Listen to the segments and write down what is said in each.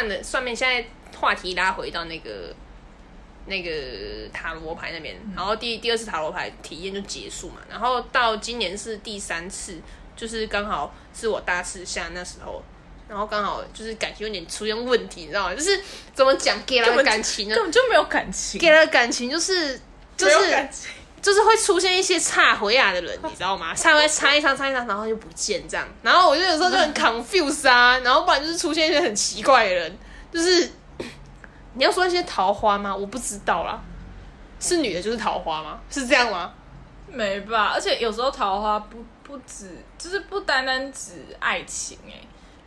算的算命，现在话题拉回到那个那个塔罗牌那边，然后第第二次塔罗牌体验就结束嘛，然后到今年是第三次，就是刚好是我大四下那时候。然后刚好就是感情有点出现问题，你知道吗？就是怎么讲给了感情呢？根本就没有感情，给了感情就是就是就是会出现一些差回啊的人，你知道吗？差回差一差差一差，然后就不见这样。然后我就有时候就很 confuse 啊，然后不然就是出现一些很奇怪的人，就是 你要说一些桃花吗？我不知道啦，是女的就是桃花吗？是这样吗？没吧？而且有时候桃花不不止，就是不单单指爱情哎。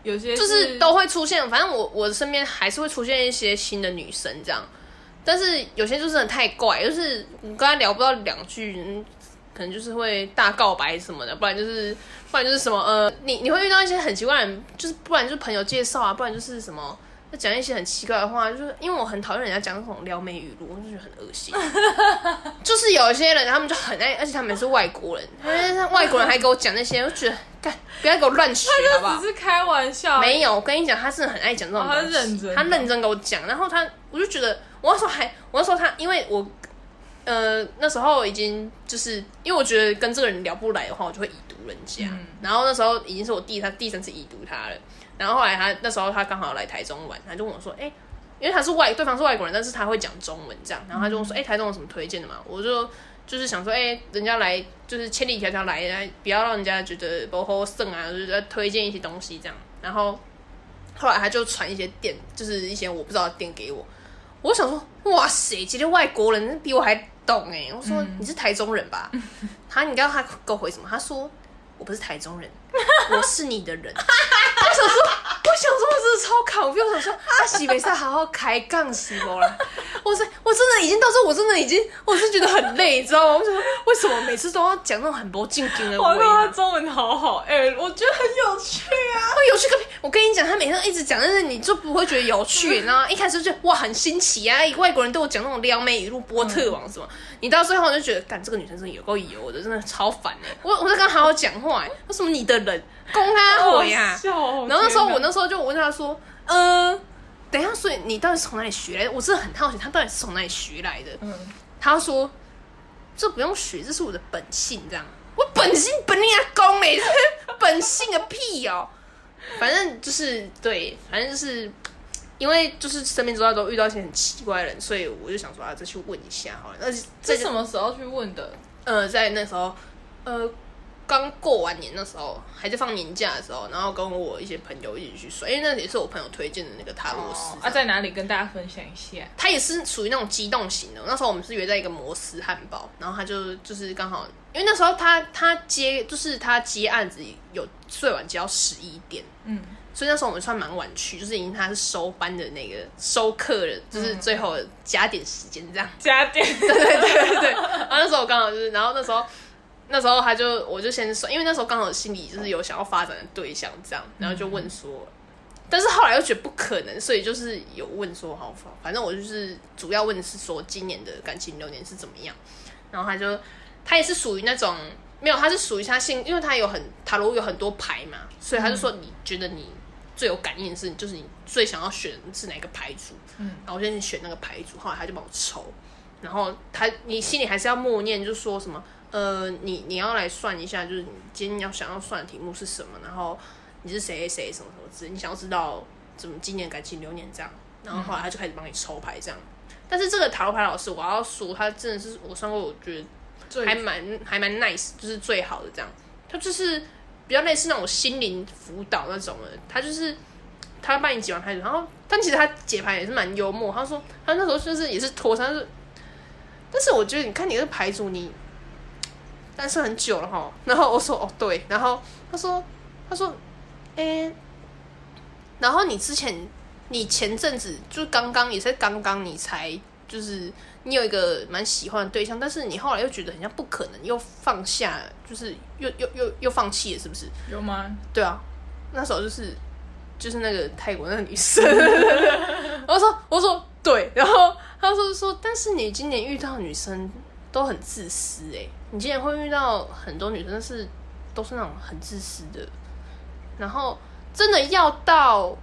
有些就是都会出现，反正我我身边还是会出现一些新的女生这样，但是有些就是太怪，就是我跟他聊不到两句，可能就是会大告白什么的，不然就是不然就是什么呃，你你会遇到一些很奇怪的人，就是不然就是朋友介绍啊，不然就是什么。讲一些很奇怪的话，就是因为我很讨厌人家讲那种撩妹语录，我就觉得很恶心。就是有一些人，他们就很爱，而且他们是外国人，外国人还给我讲那些，我就觉得，干不要给我乱学，好不好？只是开玩笑。没有，我跟你讲，他是很爱讲这种东西。他认真，他认真给我讲，然后他，我就觉得，我那时候还，我那时候他，因为我，呃，那时候已经就是因为我觉得跟这个人聊不来的话，我就会已读人家。然后那时候已经是我第他第三次已读他了。然后后来他那时候他刚好来台中玩，他就问我说：“哎，因为他是外对方是外国人，但是他会讲中文这样。”然后他就问说：“哎，台中有什么推荐的嘛？”我就就是想说：“哎，人家来就是千里迢迢来来，不要让人家觉得不好胜啊，就是在推荐一些东西这样。”然后后来他就传一些店，就是一些我不知道的店给我。我想说：“哇塞，今天外国人比我还懂哎！”我说：“你是台中人吧？” 他你知道他给我回什么？他说。我不是台中人，我是你的人。我想说，我想说，我真的超考，我想说，啊，西北赛好好开杠是不啦？我是我真的已经到时候，我真的已经，我是觉得很累，你知道吗？我想说，为什么每次都要讲那种很不正经的？我靠他中文好好，哎，我觉得很有趣啊，有趣个屁！我跟你讲，他每天一直讲，但是你就不会觉得有趣，然后一开始就哇很新奇啊，外国人对我讲那种撩妹语录、波特王什么。你到最后就觉得，干这个女生真的有够油的，真的超烦哎！我我在跟她好好讲话，为什么你的人公他回呀？然后那时候我那时候就问她说，呃，等一下，所以你到底是从哪里学来的？我真的很好奇，他到底是从哪里学来的？嗯，他说这不用学，这是我的本性，这样。我本性本领啊，公哎，本性个屁哦！反正就是对，反正就是。因为就是身边周遭都遇到一些很奇怪的人，所以我就想说啊，再去问一下好了。那这什么时候去问的？呃，在那时候，呃，刚过完年那时候，还在放年假的时候，然后跟我一些朋友一起去算，因为那也是我朋友推荐的那个塔罗斯。啊，在哪里跟大家分享一下？他也是属于那种机动型的。那时候我们是约在一个摩斯汉堡，然后他就就是刚好，因为那时候他他接就是他接案子有最晚接到十一点，嗯。所以那时候我们算蛮晚去，就是已经他是收班的那个收课了，就是最后加点时间这样。加点，对对对对。然后那时候我刚好就是，然后那时候那时候他就我就先说，因为那时候刚好心里就是有想要发展的对象这样，然后就问说，但是后来又觉得不可能，所以就是有问说好，反正我就是主要问的是说今年的感情流年是怎么样。然后他就他也是属于那种没有，他是属于他性，因为他有很塔罗有很多牌嘛，所以他就说你觉得你。最有感应的是，就是你最想要选是哪个牌组，嗯，然后我先选那个牌组，后来他就帮我抽，然后他你心里还是要默念，就说什么，呃，你你要来算一下，就是你今天要想要算的题目是什么，然后你是谁谁什么什么之，你想要知道怎么今年感情流年这样，然后后来他就开始帮你抽牌这样，但是这个塔罗牌老师，我要说他真的是我上过，我觉得还蛮还蛮 nice，就是最好的这样，他就是。比较类似那种心灵辅导那种的，他就是他帮你解完牌，然后但其实他解牌也是蛮幽默。他说他那时候就是也是拖他是，但是我觉得你看你个牌组你单身很久了哈。然后我说哦对，然后他说他说哎，然后你之前你前阵子就刚刚也是刚刚你才就是。你有一个蛮喜欢的对象，但是你后来又觉得很像不可能，又放下，就是又又又又放弃了，是不是？有吗？对啊，那时候就是就是那个泰国那个女生，我说我说对，然后他说说，但是你今年遇到女生都很自私哎，你竟然会遇到很多女生是都是那种很自私的，然后真的要到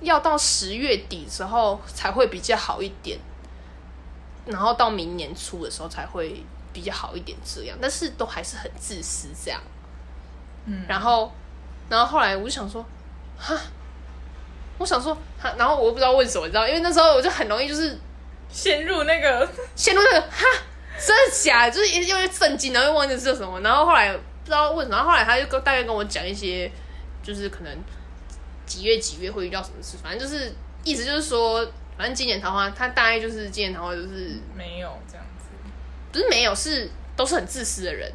要到十月底之后才会比较好一点，然后到明年初的时候才会比较好一点这样，但是都还是很自私这样。嗯然后，然后后来我就想说，哈，我想说，哈，然后我又不知道问什么，你知道，因为那时候我就很容易就是陷入那个陷入那个哈，真的假的？就是又又震惊，然后又忘记是什么，然后后来不知道为什么，然后后来他就跟大概跟我讲一些，就是可能几月几月会遇到什么事，反正就是意思就是说，反正今年桃花，他大概就是今年桃花就是没有这样子。不是没有，是都是很自私的人，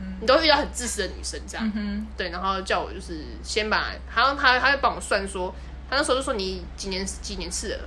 嗯你都会遇到很自私的女生这样。嗯对，然后叫我就是先把，好像他他会帮我算说，他那时候就说你几年几年次了，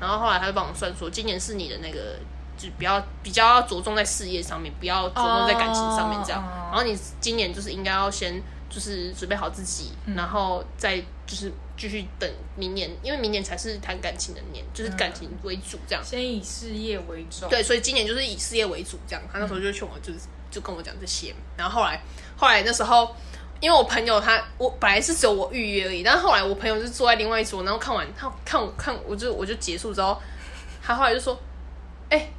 然后后来他就帮我算说，今年是你的那个，就比较比较要着重在事业上面，不要着重在感情上面这样。哦然后你今年就是应该要先就是准备好自己，嗯然后再就是继续等明年，因为明年才是谈感情的年，就是感情为主这样。哼，先以事业为重。，对，所以今年就是以事业为主，这样。他那时候就劝我，就是就跟我讲这些。然后后来，后来那时候，因为我朋友他，我本来是只有我预约而已，但是后来我朋友就坐在另外一桌，然后看完他看我看我就我就结束之后，他后来就说，哎、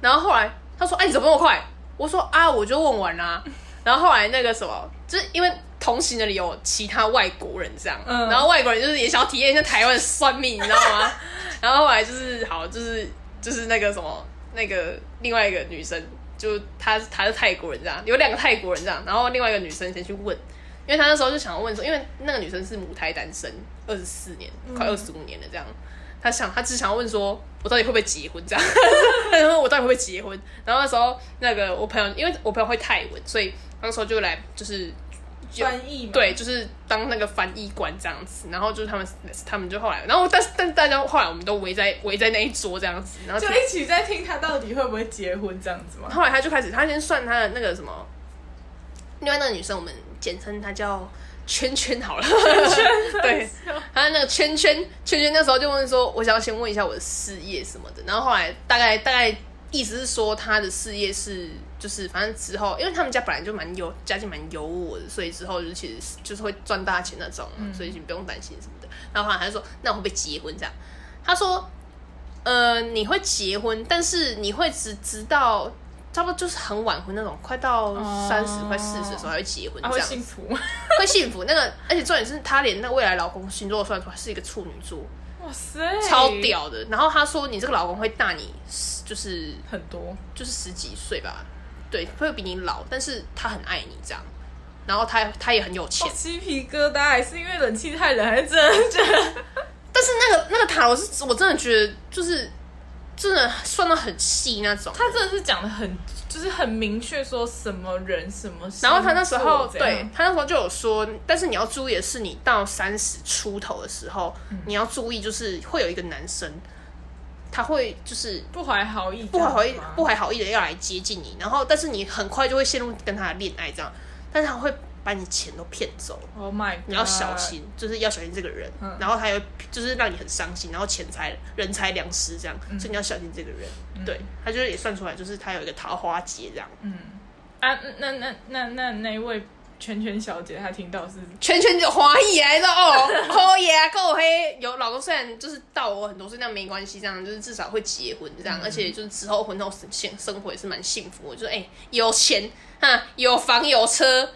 然后后来他说，哎、你怎么那么快？我说啊，我就问完啦、然后后来那个什么，就是因为同行的里有其他外国人这样，嗯然后外国人就是也想要体验一下台湾的算命，你知道吗？然后后来就是好，就是就是那个什么那个另外一个女生，就她她是泰国人这样，有两个泰国人这样，然后另外一个女生先去问，因为她那时候就想要问说，因为那个女生是母胎单身，二十四年，快二十五年了这样。她想，他只想要问说，我到底会不会结婚这样？她想说我到底会不会结婚？然后那时候那个我朋友，因为我朋友会泰文，所以那时候就来就是翻译嘛。对，就是当那个翻译官这样子，然后就是他们他们就后来，然后但是但大家后来我们都围在围在那一桌这样子，然后就一起在听他到底会不会结婚这样子嘛？后来他就开始，他先算他的那个什么，另外那个女生我们简称她叫圈圈好了，圈圈。对，他那个圈圈圈圈那时候就问说，我想要先问一下我的事业什么的，然后后来大概大概意思是说他的事业是就是反正之后，因为他们家本来就蛮有家境蛮优渥的，所以之后就其实是就是会赚大钱那种，所以你不用担心什么的。然后后来他就说，那我会不会结婚这样？他说，呃，你会结婚，但是你会只直到差不多就是很晚婚那种，快到三十、快四十的时候才会结婚这样子，幸福吗？会幸福。那个，而且重点是他连那个未来老公星座算出来是一个处女座，哇塞，超，屌的。然后他说，你这个老公会大你十就是很多。就是十几岁吧，对，会比你老，但是他很爱你这样。然后他他也很有钱哦，，鸡皮疙瘩，还是因为冷气太冷，还是真的觉得 但是那个那个塔罗是我真的觉得就是真的算到很细那种。他真的是讲的很，就是很明确说什么人什么然后他那时候对他那时候就有说，但是你要注意的是，你到三十出头的时候，你要注意就是会有一个男生，他会就是不怀好意，不怀好意不怀好意的要来接近你，然后但是你很快就会陷入跟他的恋爱这样，但是他会把你钱都骗走。Oh my，God 你要小心，就是要小心这个人，嗯然后他有就是让你很伤心，然后钱财人财两失这样，嗯所以你要小心这个人。对他就是也算出来，就是他有一个桃花劫这样。嗯啊，那那那那那一位圈圈小姐，她听到是圈圈就欢喜来的哦，好耶，够黑。有老公虽然就是大我很多岁，但没关系，这样就是至少会结婚这样，而且就是之后婚后生生活也是蛮幸福的。就是哎、有钱哈，有房有车。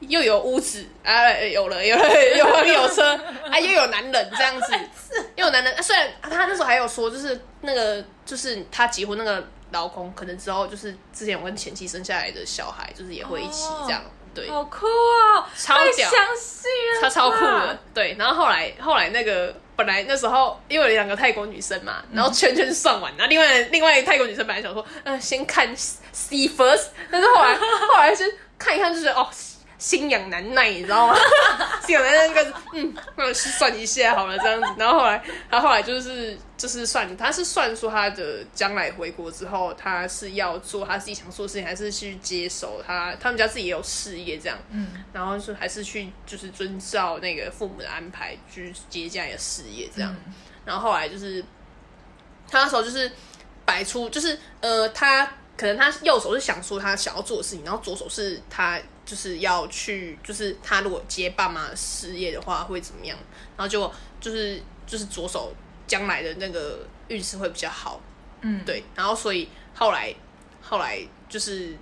又有屋子啊，有了有了有房有车啊，又有男人这样子，又有男人。啊、虽然他那时候还有说，就是那个就是他结婚那个老公，可能之后就是之前我跟前妻生下来的小孩，就是也会一起这样。对，好酷哦，超屌太详细了，他超酷的，。对。然后后来后来那个本来那时候因为有两个泰国女生嘛，然后圈圈算完，然后另外另外一个泰国女生本来想说，呃，先看 see first，但是后来后来是看一看，就是哦。心痒难耐，你知道吗？心痒难耐，那个嗯，那算一下好了，这样子。然后后来，他后来就是就是算，他是算说他的将来回国之后，他是要做他自己想做的事情，还是去接手他他们家自己也有事业这样。嗯，然后是还是去就是遵照那个父母的安排去接家里的事业这样。然后后来就是他那时候就是摆出就是呃他可能他右手是想说他想要做的事情，然后左手是他就是要去，就是他如果接爸妈的事业的话会怎么样，然后就就是就是左手将来的那个运势会比较好，嗯，对，然后所以后来后来就是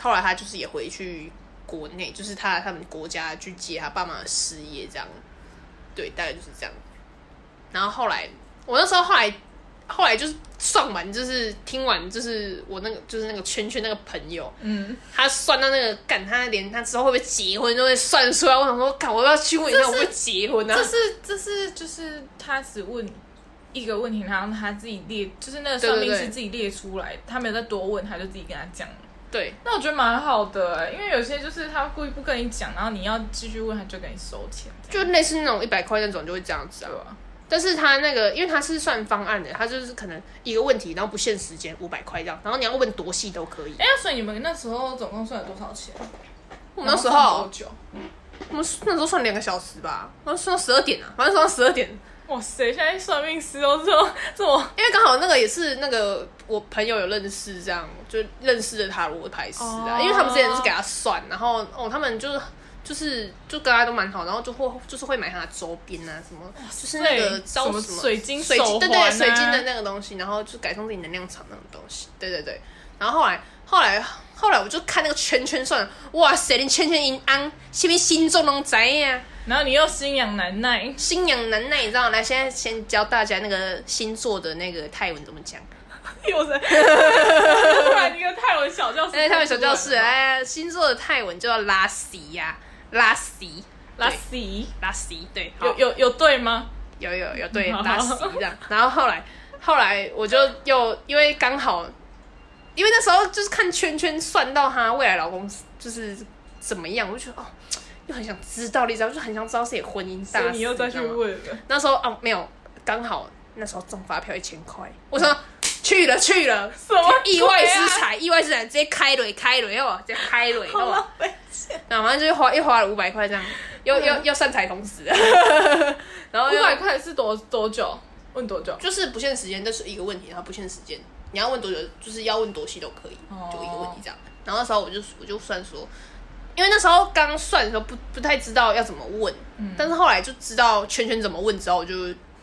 后来他就是也回去国内，就是他他们国家去接他爸妈的事业这样，对，大概就是这样。然后后来我那时候后来后来就是算完，就是听完，就是我那个就是那个圈圈那个朋友，嗯，他算到那个干，他连他之后会不会结婚都会算出来。我想说，干，我要去问一下，我会结婚啊这？是这是就是他只问一个问题，然后他自己列，就是那个算命师自己列出来，他没有再多问，他就自己跟他讲。对，那我觉得蛮好的、欸，因为有些就是他故意不跟你讲，然后你要继续问，他就给你收钱，就类似那种一百块那种，就会这样子啊对。吧？但是他那个，因为他是算方案的，他就是可能一个问题，然后不限时间，五百块这样，然后你要问多细都可以。哎、所以你们那时候总共算了多少钱？我们那时候多候，久？我们那时候算两个小时吧，然后算到十二点啊，反正算到十二点。哇塞！现在算命师都这么这么因为刚好那个也是那个我朋友有认识，这样就认识的塔罗牌师啊，哦因为他们之前是给他算，然后哦他们就是就是就跟他都蛮好，然后就会就是会买他的周边啊什么，就是那个招什么什么水晶水晶对对水晶的那个东西，然后就改成自己能量场那种东西，对对对，然后后来后来后来我就看那个圈圈算了，哇塞，连圈圈银安下面星座拢知呀。然后你又心痒难耐，心痒难耐，你知道吗？来，现在先教大家那个星座的那个泰文怎么讲。又是突然一个泰文小教室，哎，泰文小教室，哎，星座的泰文就叫拉西呀，拉西，拉对。西，拉西，对，有有有对吗？有有有，对，拉西这样。然后后来后来我就又因为刚好，因为那时候就是看圈圈算到她未来老公就是怎么样，我就觉得哦，又很想知道，你知道，就很想知道自己婚姻大事。所以你又再去问了，那时候哦，没有，刚好那时候中发票一千块，我说去了去了，什么意外之财，意外之财，直接开雷开雷哦，直接开雷哦然后反正就是花又花了五百块这样，又又 又散财童子，然后五百块是多多久？问多久？就是不限时间，这是一个问题，然后不限时间，你要问多久，就是要问多细都可以，哦就一个问题这样。然后那时候我就我就算说，因为那时候刚算的时候不不太知道要怎么问，但是后来就知道圈圈怎么问之后，我就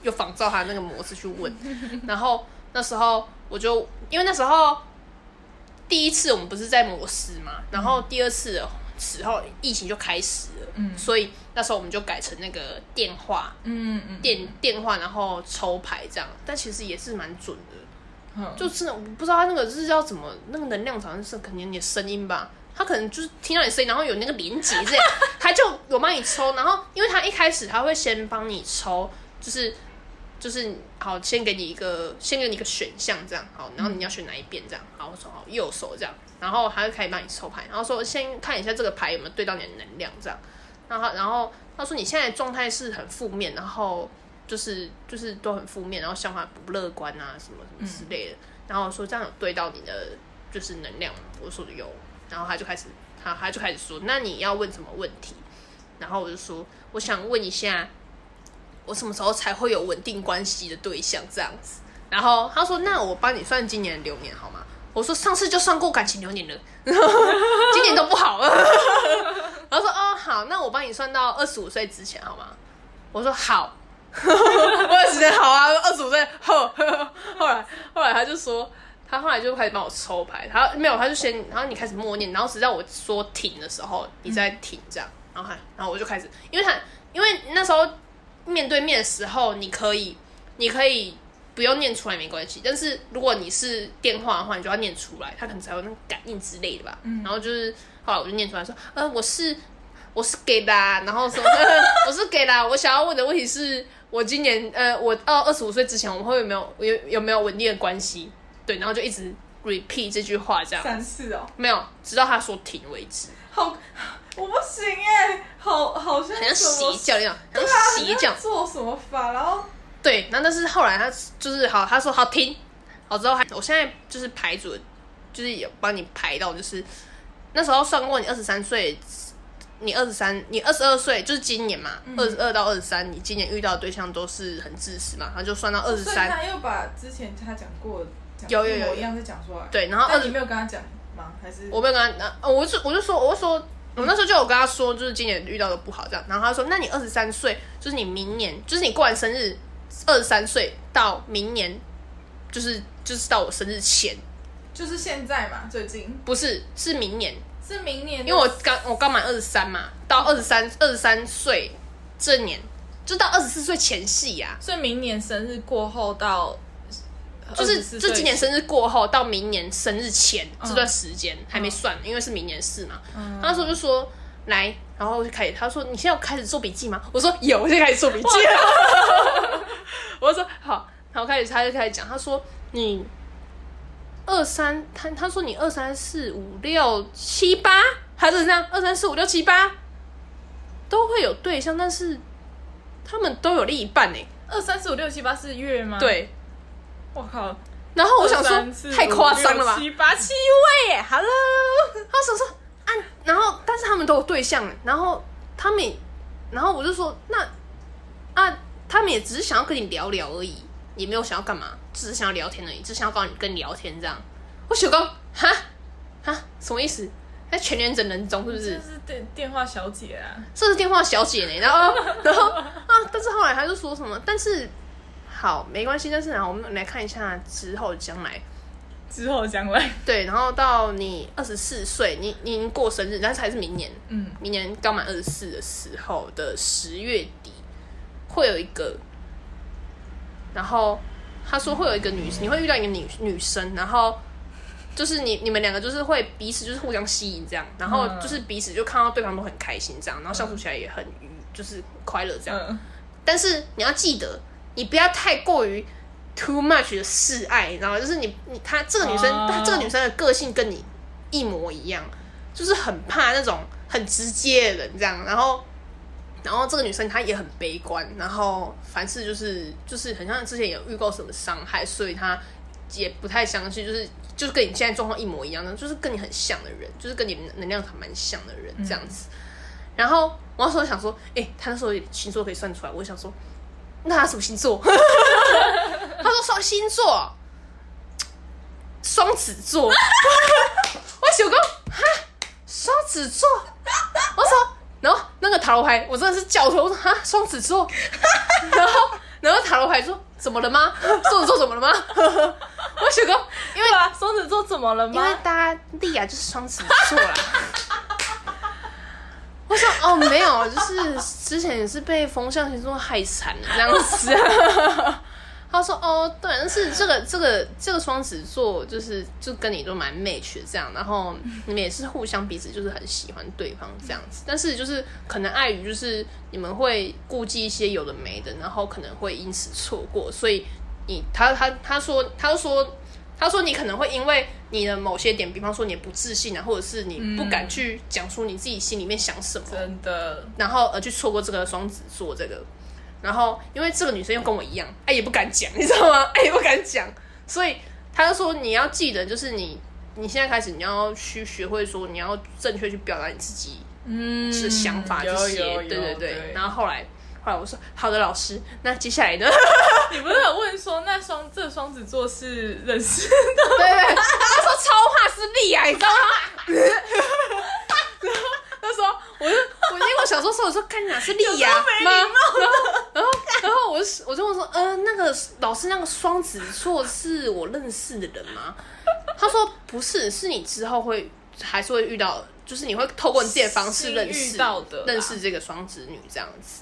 又仿照他那个模式去问。然后那时候我就因为那时候第一次我们不是在摩斯嘛，然后第二次的时候疫情就开始了，嗯。所以那时候我们就改成那个电话。嗯嗯，电电话，然后抽牌这样，但其实也是蛮准的。嗯。就真的我不知道他那个是要怎么那个能量场是肯定你的声音吧，他可能就是听到你声音，然后有那个连接这样，他就有帮你抽，然后因为他一开始他会先帮你抽，就是就是好先给你一个先给你一个选项这样好，然后你要选哪一边这样，好我说好右手这样，然后他就开始帮你抽牌，然后说先看一下这个牌有没有对到你的能量这样，然后然后他说你现在状态是很负面，然后就是就是都很负面，然后想法不乐观啊什么什么之类的。然后说这样有对到你的就是能量？我说有，然后他就开始他他就开始说，那你要问什么问题？然后我就说我想问一下，我什么时候才会有稳定关系的对象这样子？然后他说那我帮你算今年的流年好吗？我说上次就算过感情流年了，今年都不好了。然后说哦好，那我帮你算到二十五岁之前好吗？我说好，我有时间好啊，二十五岁后。后来后来他就说，他后来就开始帮我抽牌，他没有，他就先，然后你开始默念，然后直到我说停的时候，你再停这样，然后还然后我就开始，因为他因为那时候面对面的时候，你可以你可以。不用念出来没关系，但是如果你是电话的话，你就要念出来，他可能才有那个感应之类的吧。然后就是后来我就念出来说，呃，我是我是给的、啊，然后说、呃、我是给的啊、我想要问的问题是我今年呃，我到二十五岁之前，我们会有没有有有没有稳定的关系？对，然后就一直 repeat 这句话，这样三次哦，没有，直到他说停为止，好，我不行哎，好好像好像什么邪教一样，像邪教好像。做什么法，然后对，然后但是后来他就是好，他说好停，好之后还我现在就是排组，就是有帮你排到，就是那时候算过你二十三岁你二十三，你二十二岁，就是今年嘛，二十二到二十三，你今年遇到的对象都是很自私嘛，他就算到二十三，他又把之前他讲过有有有一样是讲出来。对，然后二你没有跟他讲吗？还是我没有跟他，那我就我就说，我就说，我那时候就有跟他说，就是今年遇到的不好这样。然后他说，那你二十三岁，就是你明年，就是你过完生日，二十三岁到明年，就是就是到我生日前，就是现在嘛？最近不是是明年，是明年，因为我刚我刚满二十三嘛，到二十三二十三岁这年，就到二十四岁前夕啊呀、所以明年生日过后到，就是24就今年生日过后到明年生日前嗯这段时间还没算，因为是明年的事嘛。他那时候就说来，然后就开始，他说你现在要开始做笔记吗？我说有，我现在开始做笔记了。我说好，然后开始他就开始讲，他说你二三，他他说你二三四五六七八，他就是这样，二三四五六七八都会有对象，但是他们都有另一半呢。二三四五六七八是月吗？，对，我靠，然后我想说太夸张了吧？七八七位耶，Hello，他想说啊，然后但是他们都有对象，然后他们，然后我就说那啊，他们也只是想要跟你聊聊而已，也没有想要干嘛，只是想要聊天而已，只是想要跟你跟你聊天这样。我小刚哈哈什么意思？在全年整人中是不这是？是电电话小姐啊，这是电话小姐呢，然后然后啊，但是后来他就说什么，但是好没关系，但是然后我们来看一下之后将来。之后将来，对，然后到你二十四岁，你你已经过生日，但是还是明年，嗯，明年刚满二十四的时候的十月底，会有一个，然后他说会有一个女，你会遇到一个女女生，然后就是你你们两个就是会彼此就是互相吸引这样，然后嗯。就是彼此就看到对方都很开心这样，然后相处起来也很愉，就是快乐这样。嗯，但是你要记得，你不要太过于 too much 的示爱，你知道吗？就是你你她这个女生，哦她这个女生的个性跟你一模一样，就是很怕那种很直接的人这样，然后。然后这个女生她也很悲观，然后凡事就是就是很像之前有遇过什么伤害，所以她也不太相信，就是就是跟你现在状况一模一样的，就是跟你很像的人，就是跟你能量场蛮像的人这样子。然后我那时候想说，哎、他那时候星座可以算出来，我想说，那他什么星座？他说双星座，双子座。我想讲，哈，双子座。我说，然后那个塔罗牌，我真的是叫出来，我说哈，双子座。然后，然后塔罗牌说，怎么了吗？双子座怎么了吗？我想讲，因为双子座怎么了吗因为？大家莉亚就是双子座啦。我说哦，没有，就是之前也是被风象星座害惨了这样子、他说哦，对，但是这个这个这个双子座就是就跟你都蛮 match 的这样，然后你们也是互相彼此就是很喜欢对方这样子，但是就是可能碍于就是你们会顾忌一些有的没的，然后可能会因此错过，所以你他他他说他就说他说你可能会因为你的某些点，比方说你不自信啊，或者是你不敢去讲出你自己心里面想什么，真的，然后而去错过这个双子座这个，然后因为这个女生又跟我一样，哎也不敢讲，你知道吗？哎也不敢讲，所以他就说你要记得，就是你你现在开始你要去学会说你要正确去表达你自己嗯，是想法这些，对对。对。然后后来后来我说好的老师，那接下来呢？你不是有问说那双这双子座是认识的？对对，他说超怕是利啊，你知道吗？然后他说我就我因为我小时候说我说看哪是利呀吗？然后然后然后我就我就问说，呃，那个老师那个双子座是我认识的人吗？他说不是，是你之后会还是会遇到，就是你会透过你自己的方式认识到的啦认识这个双子女这样子。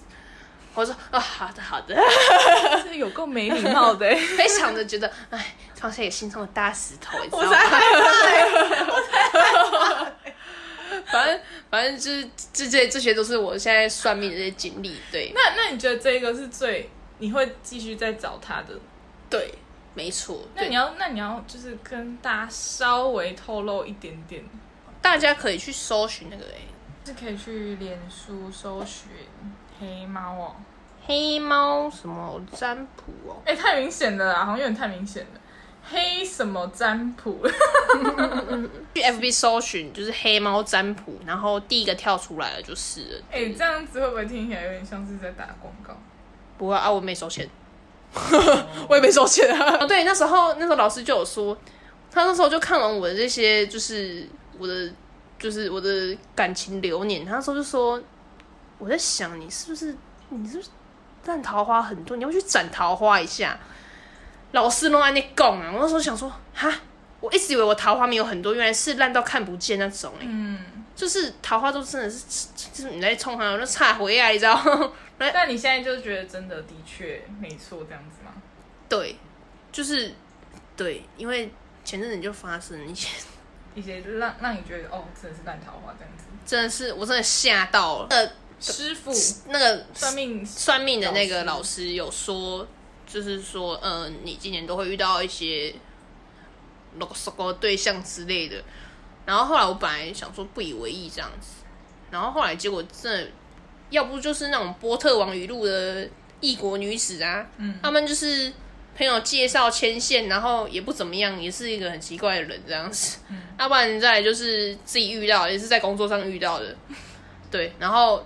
我说啊，好的好的，这有够没礼貌的欸，非常的觉得，哎，放下也心中的大石头，你知道吗？我才害怕欸，反正反正就是这这这些都是我现在算命的这些经历，对。那那你觉得这个是最你会继续再找他的？对，没错。那你要那你要就是跟大家稍微透露一点点，大家可以去搜寻那个哎、是可以去脸书搜寻黑猫哦。黑猫什么占卜哦，哎、太明显了啦，好像有点太明显了。黑什么占卜？去 FB 搜寻就是黑猫占卜，然后第一个跳出来的就是了。哎、这样子会不会听起来有点像是在打广告？不会啊，我没收钱，我也没收钱啊。哦对，那时候那时候老师就有说，他那时候就看完我的这些，就是我的就是我的感情流年，他那时候就说，我在想你是不是你是不是烂桃花很多，你要去斩桃花一下。老师弄在那讲啊，我那时候想说，哈，我一直以为我桃花没有很多，原来是烂到看不见那种、欸，嗯，就是桃花都真的是，就是你在冲它，那差回来，你知道吗？但你现在就觉得真的的确没错这样子吗？对，就是对，因为前阵子就发生一些，一些让让你觉得哦，真的是烂桃花这样子。真的是我真的吓到了。呃，师傅那个算命算命的那个老老师有说，就是说，呃，你今年都会遇到一些 l o 的对象之类的。然后后来我本来想说不以为意这样子，然后后来结果真的，要不就是那种波特王语录的异国女子啊，嗯他们就是朋友介绍牵线，然后也不怎么样，也是一个很奇怪的人这样子。嗯要 不然再来就是自己遇到，也是在工作上遇到的，对，然后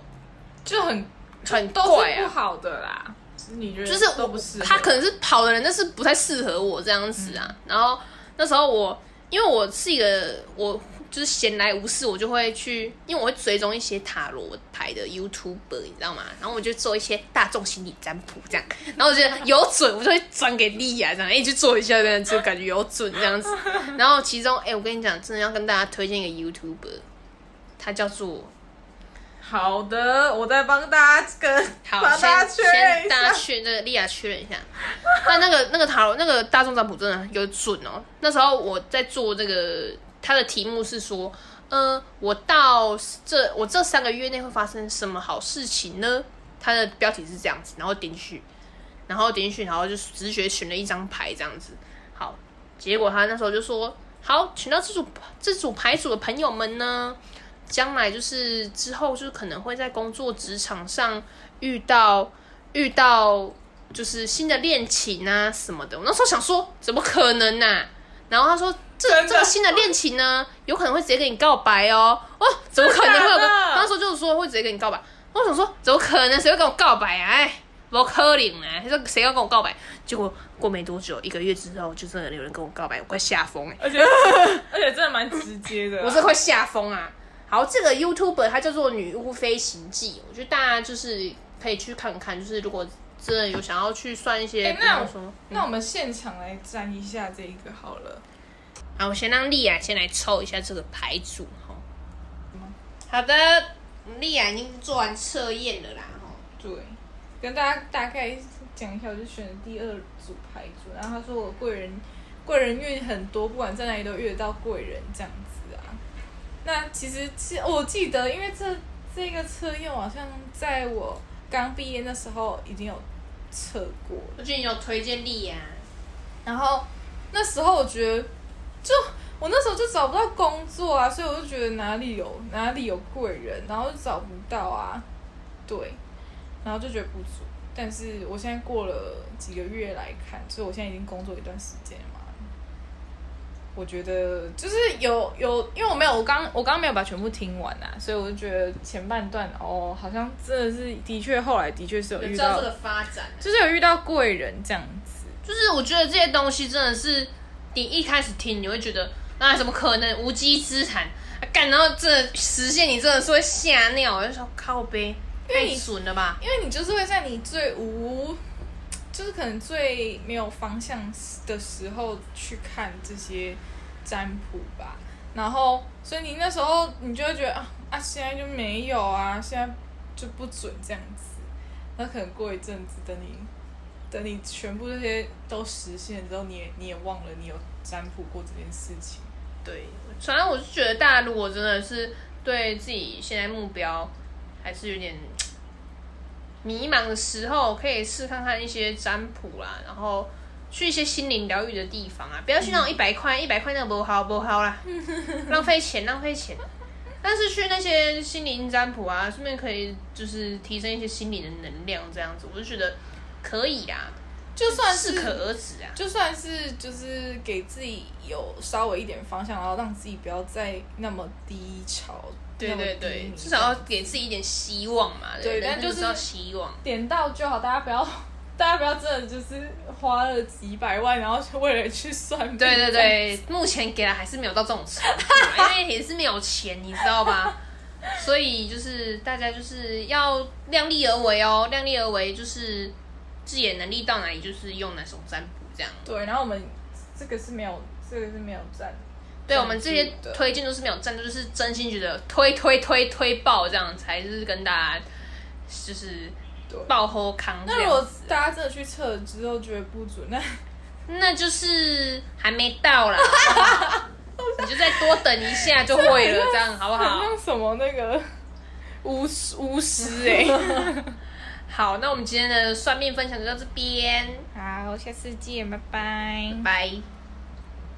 就很很都是不好的啦。你觉得就是我都不是他可能是跑的人，但是不太适合我这样子啊。然后那时候我因为我是一个我就是闲来无事，我就会去，因为我会追踪一些塔罗牌的 YouTuber，你知道吗？然后我就做一些大众心理占卜这样，然后我觉得有准，我就会转给莉亚这样，哎、你去做一下，这样就感觉有准这样子。然后其中，哎、我跟你讲，真的要跟大家推荐一个 YouTuber，他叫做好的，我再帮大家跟好，帮大家先确认大家下。确这个莉亚确认一下。但 那个那个塔罗那个大众占卜真的有准哦。那时候我在做这个，它的题目是说，呃，我到这我这三个月内会发生什么好事情呢？它的标题是这样子，然后点进去，然后点进去，然后就直觉选了一张牌这样子。好，结果他那时候就说，好，选到这组这组牌组的朋友们呢，将来就是之后就是可能会在工作职场上遇到遇到就是新的恋情啊什么的。我那时候想说，怎么可能呢、然后他说，这这个新的恋情呢，有可能会直接跟你告白哦。哦，怎么可能会有个？真的假的他那时候就是说会直接跟你告白。我想说，怎么可能？谁会跟我告白啊？哎，不可能啊！他说谁要跟我告白？结果过没多久，一个月之后，就真的有人跟我告白，我快吓疯哎！而且而且真的蛮直接的啊、我是快吓疯啊！好，这个 YouTuber 它叫做《女巫飞行记》，我觉得大家就是可以去看看，就是如果真的有想要去算一些，哎那那我们现场来占一下这一个好了。好，我先让丽雅先来抽一下这个牌组哈。好的，丽雅已经做完测验了啦哈。对，跟大家大概讲一下，我就选了第二组牌组，然后他说我贵人贵人运很多，不管在哪里都遇得到贵人这样子啊。那其实其实我记得，因为这这个测验好像在我刚毕业那时候已经有测过，最近有推荐丽雅，然后那时候我觉得，就我那时候就找不到工作啊，所以我就觉得哪里有哪里有贵人，然后就找不到啊，对，然后就觉得不足。但是我现在过了几个月来看，所以我现在已经工作一段时间嘛，我觉得就是有有，因为我没有我刚我刚刚没有把全部听完啊，所以我就觉得前半段哦，好像真的是的确后来的确是有遇到有知道这，个发展啊、就是有遇到贵人这样子。就是我觉得这些东西真的是，你一开始听你会觉得，那怎么可能无稽之谈？啊干、然后这实现你真的是会吓尿，我就说靠呗，太因为你损了吧？因为你就是会在你最无，就是可能最没有方向的时候去看这些占卜吧，然后所以你那时候你就会觉得啊啊，现在就没有啊，现在就不准这样子，那可能过一阵子，等你等你全部这些都实现之后，你也你也忘了你有占卜过这件事情。对，反正我是觉得大家如果真的是对自己现在目标还是有点迷茫的时候，可以试看看一些占卜啦，然后去一些心灵疗愈的地方啊，不要去那种一百块、一百块那个不好不好啦，浪费钱浪费钱。但是去那些心灵占卜啊，顺便可以就是提升一些心理的能量，这样子，我就觉得可以啊。就算是适可而止啊。就算是就是给自己有稍微一点方向，然后让自己不要再那么低潮。对对对至少要给自己一点希望嘛。对人但就是要希望。点到就好，大家不要，大家不要真的就是花了几百万，然后就为了去算命。对对对，目前给的还是没有到这种程度啊，因为也是没有钱，你知道吧？所以就是大家就是要量力而为哦，量力而为就是自己的能力到哪里就是用哪种占卜这样。对，然后我们这个是没有，这个是没有占。对我们这些推荐都是没有赞助，就是真心觉得推推推推爆这样才就是跟大家就是爆后康那如果，大家真的去测之后觉得不准，那 那就是还没到啦，好不好你就再多等一下就会了，这样好不好？什么那个巫师巫师哎、好，那我们今天的算命分享就到这边，好，下次见，拜。拜。拜。